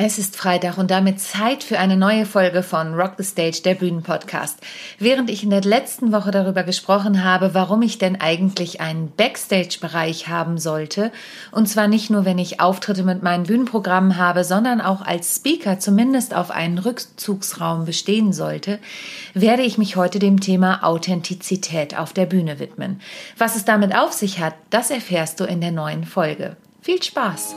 Es ist Freitag und damit Zeit für eine neue Folge von Rock the Stage, der Bühnenpodcast. Während ich in der letzten Woche darüber gesprochen habe, warum ich denn eigentlich einen Backstage-Bereich haben sollte, und zwar nicht nur, wenn ich Auftritte mit meinen Bühnenprogrammen habe, sondern auch als Speaker zumindest auf einen Rückzugsraum bestehen sollte, werde ich mich heute dem Thema Authentizität auf der Bühne widmen. Was es damit auf sich hat, das erfährst du in der neuen Folge. Viel Spaß!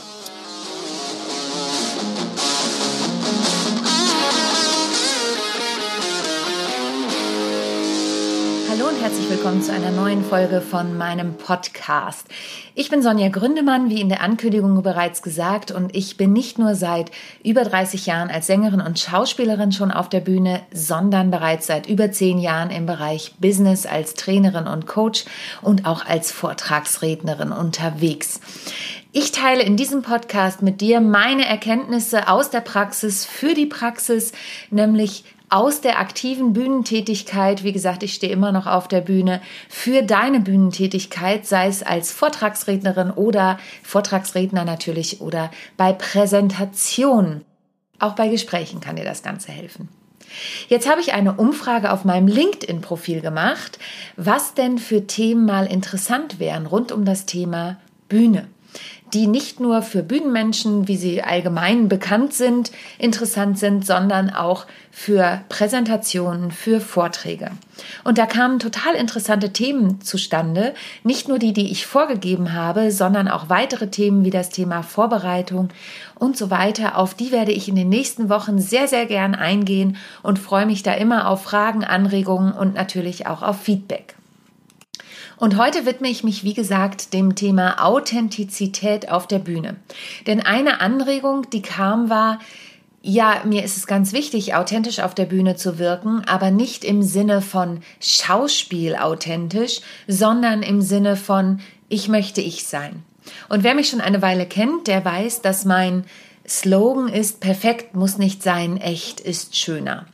Herzlich willkommen zu einer neuen Folge von meinem Podcast. Ich bin Sonja Gründemann, wie in der Ankündigung bereits gesagt, und ich bin nicht nur seit über 30 Jahren als Sängerin und Schauspielerin schon auf der Bühne, sondern bereits seit über zehn Jahren im Bereich Business als Trainerin und Coach und auch als Vortragsrednerin unterwegs. Ich teile in diesem Podcast mit dir meine Erkenntnisse aus der Praxis für die Praxis, nämlich aus der aktiven Bühnentätigkeit, wie gesagt, ich stehe immer noch auf der Bühne, für deine Bühnentätigkeit, sei es als Vortragsrednerin oder Vortragsredner natürlich oder bei Präsentationen. Auch bei Gesprächen kann dir das Ganze helfen. Jetzt habe ich eine Umfrage auf meinem LinkedIn-Profil gemacht, was denn für Themen mal interessant wären rund um das Thema Bühne die nicht nur für Bühnenmenschen, wie sie allgemein bekannt sind, interessant sind, sondern auch für Präsentationen, für Vorträge. Und da kamen total interessante Themen zustande, nicht nur die, die ich vorgegeben habe, sondern auch weitere Themen wie das Thema Vorbereitung und so weiter. Auf die werde ich in den nächsten Wochen sehr, sehr gern eingehen und freue mich da immer auf Fragen, Anregungen und natürlich auch auf Feedback. Und heute widme ich mich, wie gesagt, dem Thema Authentizität auf der Bühne. Denn eine Anregung, die kam, war, ja, mir ist es ganz wichtig, authentisch auf der Bühne zu wirken, aber nicht im Sinne von Schauspiel authentisch, sondern im Sinne von ich möchte ich sein. Und wer mich schon eine Weile kennt, der weiß, dass mein Slogan ist, perfekt muss nicht sein, echt ist schöner.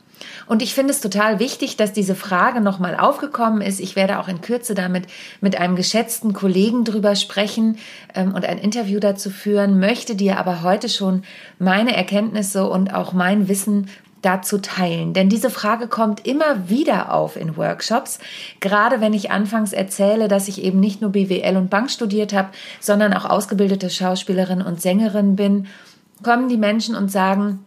Und ich finde es total wichtig, dass diese Frage nochmal aufgekommen ist. Ich werde auch in Kürze damit mit einem geschätzten Kollegen drüber sprechen ähm, und ein Interview dazu führen, möchte dir aber heute schon meine Erkenntnisse und auch mein Wissen dazu teilen. Denn diese Frage kommt immer wieder auf in Workshops, gerade wenn ich anfangs erzähle, dass ich eben nicht nur BWL und Bank studiert habe, sondern auch ausgebildete Schauspielerin und Sängerin bin, kommen die Menschen und sagen,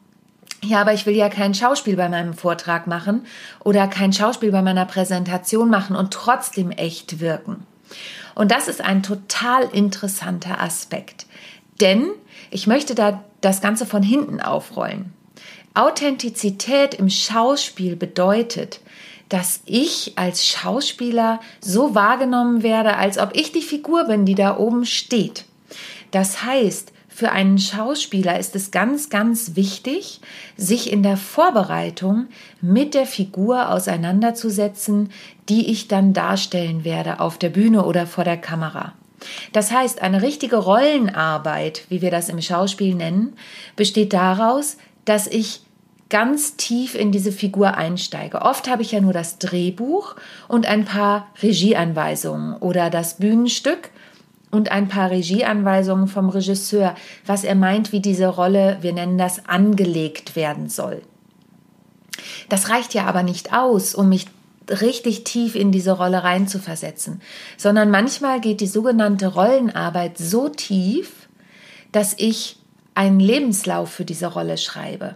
ja, aber ich will ja kein Schauspiel bei meinem Vortrag machen oder kein Schauspiel bei meiner Präsentation machen und trotzdem echt wirken. Und das ist ein total interessanter Aspekt. Denn ich möchte da das Ganze von hinten aufrollen. Authentizität im Schauspiel bedeutet, dass ich als Schauspieler so wahrgenommen werde, als ob ich die Figur bin, die da oben steht. Das heißt, für einen Schauspieler ist es ganz, ganz wichtig, sich in der Vorbereitung mit der Figur auseinanderzusetzen, die ich dann darstellen werde auf der Bühne oder vor der Kamera. Das heißt, eine richtige Rollenarbeit, wie wir das im Schauspiel nennen, besteht daraus, dass ich ganz tief in diese Figur einsteige. Oft habe ich ja nur das Drehbuch und ein paar Regieanweisungen oder das Bühnenstück und ein paar Regieanweisungen vom Regisseur, was er meint, wie diese Rolle, wir nennen das, angelegt werden soll. Das reicht ja aber nicht aus, um mich richtig tief in diese Rolle reinzuversetzen, sondern manchmal geht die sogenannte Rollenarbeit so tief, dass ich einen Lebenslauf für diese Rolle schreibe.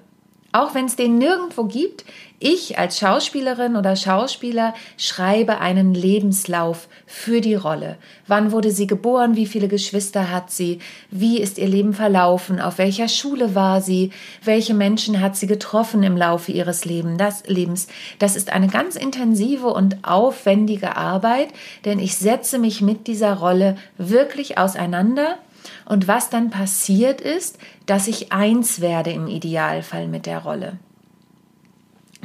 Auch wenn es den nirgendwo gibt, ich als Schauspielerin oder Schauspieler schreibe einen Lebenslauf für die Rolle. Wann wurde sie geboren? Wie viele Geschwister hat sie? Wie ist ihr Leben verlaufen? Auf welcher Schule war sie? Welche Menschen hat sie getroffen im Laufe ihres Lebens? Das, ist eine ganz intensive und aufwendige Arbeit, denn ich setze mich mit dieser Rolle wirklich auseinander und was dann passiert ist, dass ich eins werde im Idealfall mit der Rolle.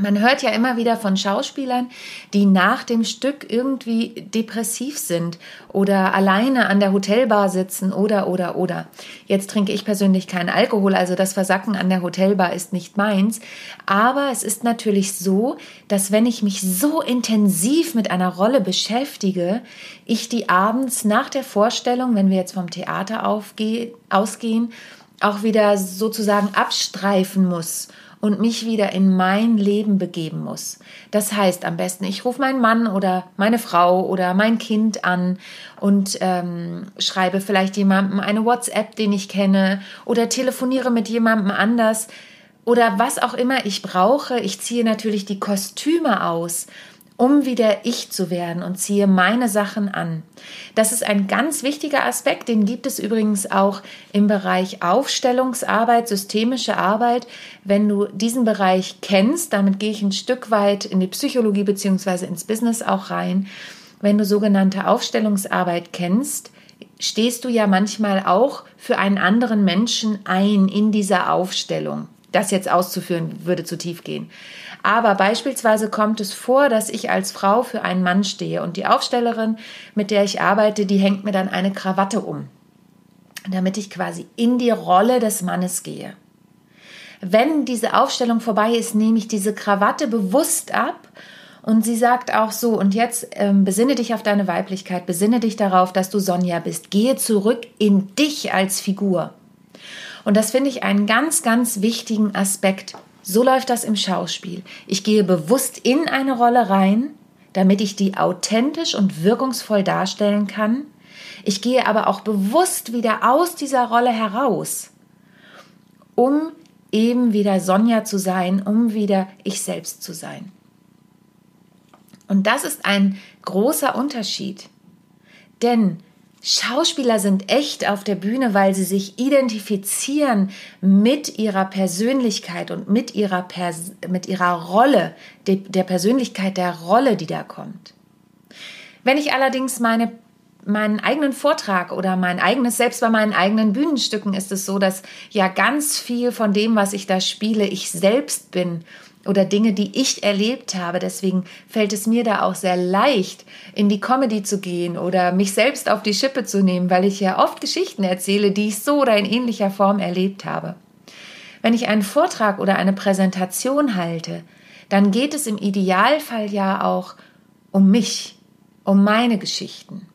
Man hört ja immer wieder von Schauspielern, die nach dem Stück irgendwie depressiv sind oder alleine an der Hotelbar sitzen oder oder oder. Jetzt trinke ich persönlich keinen Alkohol, also das Versacken an der Hotelbar ist nicht meins. Aber es ist natürlich so, dass wenn ich mich so intensiv mit einer Rolle beschäftige, ich die abends nach der Vorstellung, wenn wir jetzt vom Theater aufgehen, ausgehen, auch wieder sozusagen abstreifen muss und mich wieder in mein Leben begeben muss. Das heißt am besten, ich rufe meinen Mann oder meine Frau oder mein Kind an und ähm, schreibe vielleicht jemandem eine WhatsApp, den ich kenne oder telefoniere mit jemandem anders oder was auch immer ich brauche. Ich ziehe natürlich die Kostüme aus um wieder ich zu werden und ziehe meine Sachen an. Das ist ein ganz wichtiger Aspekt, den gibt es übrigens auch im Bereich Aufstellungsarbeit, systemische Arbeit. Wenn du diesen Bereich kennst, damit gehe ich ein Stück weit in die Psychologie bzw. ins Business auch rein. Wenn du sogenannte Aufstellungsarbeit kennst, stehst du ja manchmal auch für einen anderen Menschen ein in dieser Aufstellung. Das jetzt auszuführen, würde zu tief gehen. Aber beispielsweise kommt es vor, dass ich als Frau für einen Mann stehe und die Aufstellerin, mit der ich arbeite, die hängt mir dann eine Krawatte um, damit ich quasi in die Rolle des Mannes gehe. Wenn diese Aufstellung vorbei ist, nehme ich diese Krawatte bewusst ab und sie sagt auch so, und jetzt ähm, besinne dich auf deine Weiblichkeit, besinne dich darauf, dass du Sonja bist. Gehe zurück in dich als Figur. Und das finde ich einen ganz, ganz wichtigen Aspekt so läuft das im Schauspiel. Ich gehe bewusst in eine Rolle rein, damit ich die authentisch und wirkungsvoll darstellen kann. Ich gehe aber auch bewusst wieder aus dieser Rolle heraus, um eben wieder Sonja zu sein, um wieder ich selbst zu sein. Und das ist ein großer Unterschied. Denn Schauspieler sind echt auf der Bühne, weil sie sich identifizieren mit ihrer Persönlichkeit und mit ihrer, Pers mit ihrer Rolle, de der Persönlichkeit der Rolle, die da kommt. Wenn ich allerdings meine meinen eigenen Vortrag oder mein eigenes, selbst bei meinen eigenen Bühnenstücken ist es so, dass ja ganz viel von dem, was ich da spiele, ich selbst bin oder Dinge, die ich erlebt habe. Deswegen fällt es mir da auch sehr leicht, in die Comedy zu gehen oder mich selbst auf die Schippe zu nehmen, weil ich ja oft Geschichten erzähle, die ich so oder in ähnlicher Form erlebt habe. Wenn ich einen Vortrag oder eine Präsentation halte, dann geht es im Idealfall ja auch um mich, um meine Geschichten.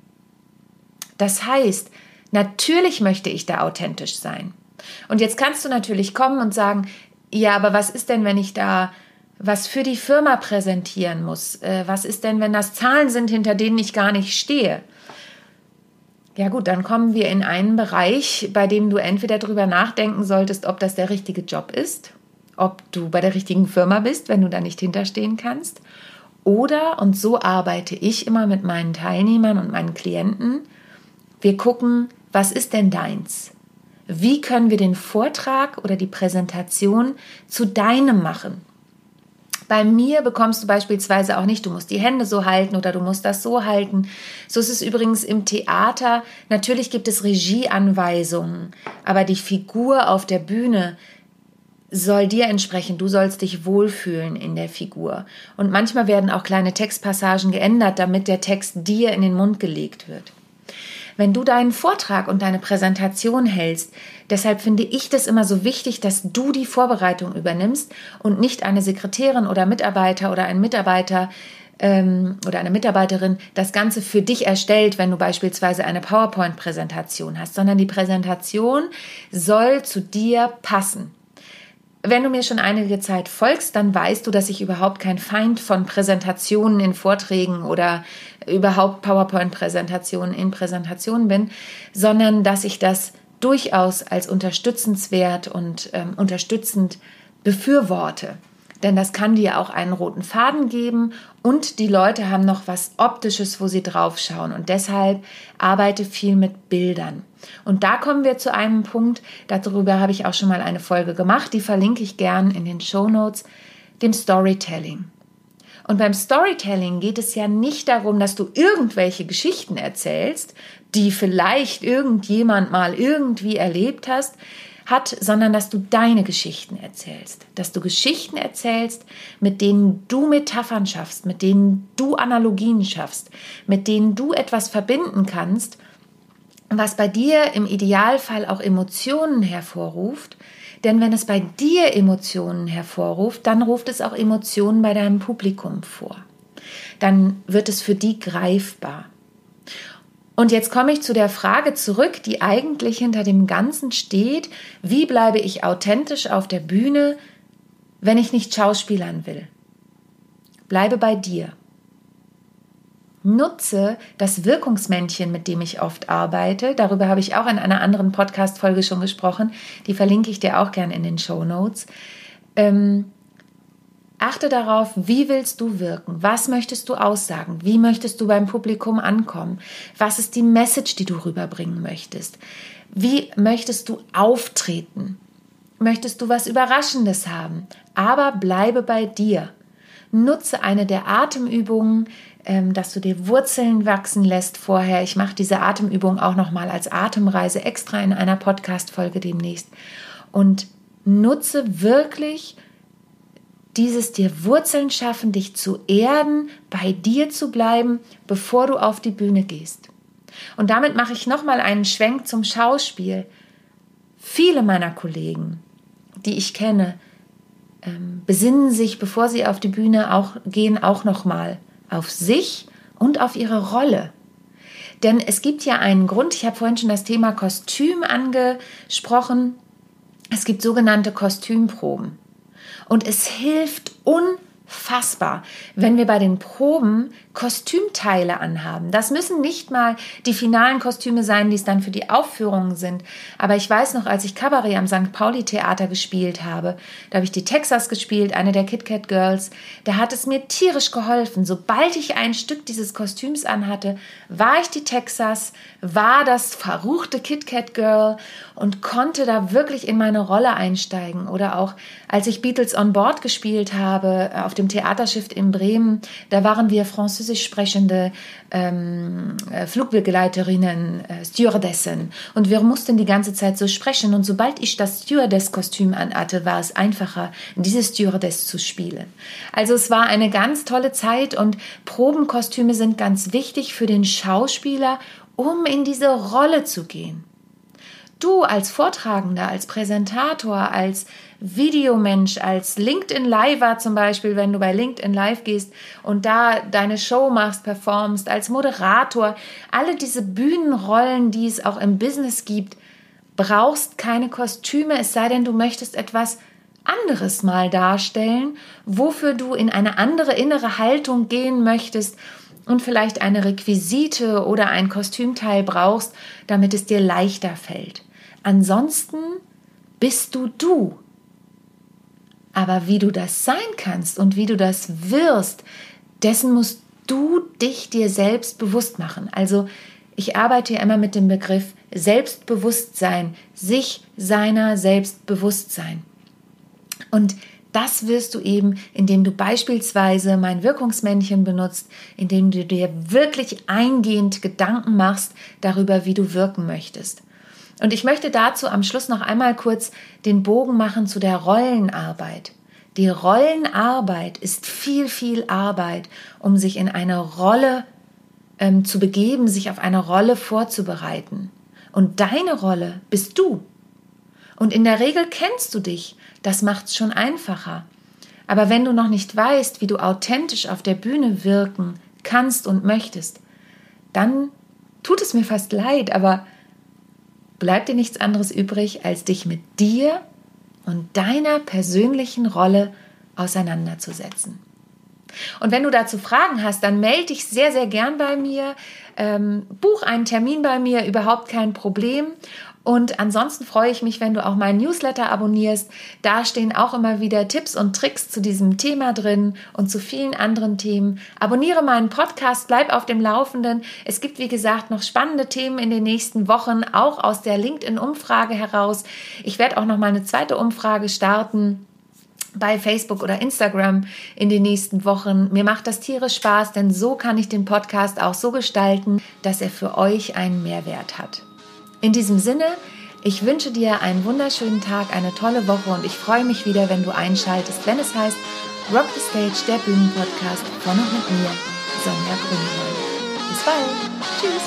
Das heißt, natürlich möchte ich da authentisch sein. Und jetzt kannst du natürlich kommen und sagen, ja, aber was ist denn, wenn ich da was für die Firma präsentieren muss? Äh, was ist denn, wenn das Zahlen sind, hinter denen ich gar nicht stehe? Ja gut, dann kommen wir in einen Bereich, bei dem du entweder darüber nachdenken solltest, ob das der richtige Job ist, ob du bei der richtigen Firma bist, wenn du da nicht hinterstehen kannst. Oder, und so arbeite ich immer mit meinen Teilnehmern und meinen Klienten, wir gucken, was ist denn deins? Wie können wir den Vortrag oder die Präsentation zu deinem machen? Bei mir bekommst du beispielsweise auch nicht, du musst die Hände so halten oder du musst das so halten. So ist es übrigens im Theater. Natürlich gibt es Regieanweisungen, aber die Figur auf der Bühne soll dir entsprechen. Du sollst dich wohlfühlen in der Figur. Und manchmal werden auch kleine Textpassagen geändert, damit der Text dir in den Mund gelegt wird wenn du deinen Vortrag und deine Präsentation hältst. Deshalb finde ich das immer so wichtig, dass du die Vorbereitung übernimmst und nicht eine Sekretärin oder Mitarbeiter oder ein Mitarbeiter ähm, oder eine Mitarbeiterin das Ganze für dich erstellt, wenn du beispielsweise eine PowerPoint-Präsentation hast, sondern die Präsentation soll zu dir passen. Wenn du mir schon einige Zeit folgst, dann weißt du, dass ich überhaupt kein Feind von Präsentationen in Vorträgen oder überhaupt PowerPoint-Präsentationen in Präsentationen bin, sondern dass ich das durchaus als unterstützenswert und ähm, unterstützend befürworte. Denn das kann dir auch einen roten Faden geben und die Leute haben noch was Optisches, wo sie draufschauen. Und deshalb arbeite viel mit Bildern. Und da kommen wir zu einem Punkt, darüber habe ich auch schon mal eine Folge gemacht, die verlinke ich gern in den Show Notes, dem Storytelling. Und beim Storytelling geht es ja nicht darum, dass du irgendwelche Geschichten erzählst, die vielleicht irgendjemand mal irgendwie erlebt hast, hat, sondern dass du deine Geschichten erzählst. Dass du Geschichten erzählst, mit denen du Metaphern schaffst, mit denen du Analogien schaffst, mit denen du etwas verbinden kannst, was bei dir im Idealfall auch Emotionen hervorruft. Denn wenn es bei dir Emotionen hervorruft, dann ruft es auch Emotionen bei deinem Publikum vor. Dann wird es für die greifbar. Und jetzt komme ich zu der Frage zurück, die eigentlich hinter dem Ganzen steht, wie bleibe ich authentisch auf der Bühne, wenn ich nicht schauspielern will? Bleibe bei dir. Nutze das Wirkungsmännchen, mit dem ich oft arbeite. Darüber habe ich auch in einer anderen Podcast-Folge schon gesprochen. Die verlinke ich dir auch gerne in den Show Notes. Ähm, Achte darauf, wie willst du wirken? Was möchtest du aussagen? Wie möchtest du beim Publikum ankommen? Was ist die Message, die du rüberbringen möchtest? Wie möchtest du auftreten? Möchtest du was Überraschendes haben? Aber bleibe bei dir. Nutze eine der Atemübungen, ähm, dass du dir Wurzeln wachsen lässt vorher. Ich mache diese Atemübung auch nochmal als Atemreise extra in einer Podcast-Folge demnächst. Und nutze wirklich dieses dir Wurzeln schaffen, dich zu erden, bei dir zu bleiben, bevor du auf die Bühne gehst. Und damit mache ich nochmal einen Schwenk zum Schauspiel. Viele meiner Kollegen, die ich kenne, ähm, besinnen sich, bevor sie auf die Bühne auch gehen, auch nochmal auf sich und auf ihre Rolle. Denn es gibt ja einen Grund, ich habe vorhin schon das Thema Kostüm angesprochen. Es gibt sogenannte Kostümproben. Und es hilft unfassbar, wenn wir bei den Proben Kostümteile anhaben. Das müssen nicht mal die finalen Kostüme sein, die es dann für die Aufführungen sind. Aber ich weiß noch, als ich Cabaret am St. Pauli Theater gespielt habe, da habe ich die Texas gespielt, eine der Kit Kat Girls, da hat es mir tierisch geholfen. Sobald ich ein Stück dieses Kostüms anhatte, war ich die Texas, war das verruchte Kit Kat Girl und konnte da wirklich in meine Rolle einsteigen. Oder auch als ich Beatles on Board gespielt habe auf dem Theaterschiff in Bremen, da waren wir Französisch Französisch sprechende ähm, äh, Flugbegleiterinnen, äh, Stewardessen. Und wir mussten die ganze Zeit so sprechen. Und sobald ich das Stewardess-Kostüm anhatte, war es einfacher, diese Stewardess zu spielen. Also es war eine ganz tolle Zeit und Probenkostüme sind ganz wichtig für den Schauspieler, um in diese Rolle zu gehen. Du als Vortragender, als Präsentator, als Videomensch, als LinkedIn Live zum Beispiel, wenn du bei LinkedIn Live gehst und da deine Show machst, performst, als Moderator, alle diese Bühnenrollen, die es auch im Business gibt, brauchst keine Kostüme, es sei denn, du möchtest etwas anderes mal darstellen, wofür du in eine andere innere Haltung gehen möchtest und vielleicht eine Requisite oder ein Kostümteil brauchst, damit es dir leichter fällt. Ansonsten bist du du. Aber wie du das sein kannst und wie du das wirst, dessen musst du dich dir selbst bewusst machen. Also ich arbeite ja immer mit dem Begriff Selbstbewusstsein, sich seiner Selbstbewusstsein. Und das wirst du eben, indem du beispielsweise mein Wirkungsmännchen benutzt, indem du dir wirklich eingehend Gedanken machst darüber, wie du wirken möchtest. Und ich möchte dazu am Schluss noch einmal kurz den Bogen machen zu der Rollenarbeit. Die Rollenarbeit ist viel, viel Arbeit, um sich in eine Rolle ähm, zu begeben, sich auf eine Rolle vorzubereiten. Und deine Rolle bist du. Und in der Regel kennst du dich. Das macht es schon einfacher. Aber wenn du noch nicht weißt, wie du authentisch auf der Bühne wirken kannst und möchtest, dann tut es mir fast leid, aber bleibt dir nichts anderes übrig, als dich mit dir und deiner persönlichen Rolle auseinanderzusetzen. Und wenn du dazu Fragen hast, dann melde dich sehr, sehr gern bei mir. Ähm, buch einen Termin bei mir, überhaupt kein Problem. Und ansonsten freue ich mich, wenn du auch meinen Newsletter abonnierst. Da stehen auch immer wieder Tipps und Tricks zu diesem Thema drin und zu vielen anderen Themen. Abonniere meinen Podcast, bleib auf dem Laufenden. Es gibt, wie gesagt, noch spannende Themen in den nächsten Wochen, auch aus der LinkedIn-Umfrage heraus. Ich werde auch noch mal eine zweite Umfrage starten bei Facebook oder Instagram in den nächsten Wochen. Mir macht das tierisch Spaß, denn so kann ich den Podcast auch so gestalten, dass er für euch einen Mehrwert hat. In diesem Sinne, Ich wünsche dir einen wunderschönen Tag, eine tolle Woche und ich freue mich wieder, wenn du einschaltest, wenn es heißt Rock the Stage, der Bühnenpodcast von und mit mir, Sonja Grünmann. Bis bald. Tschüss.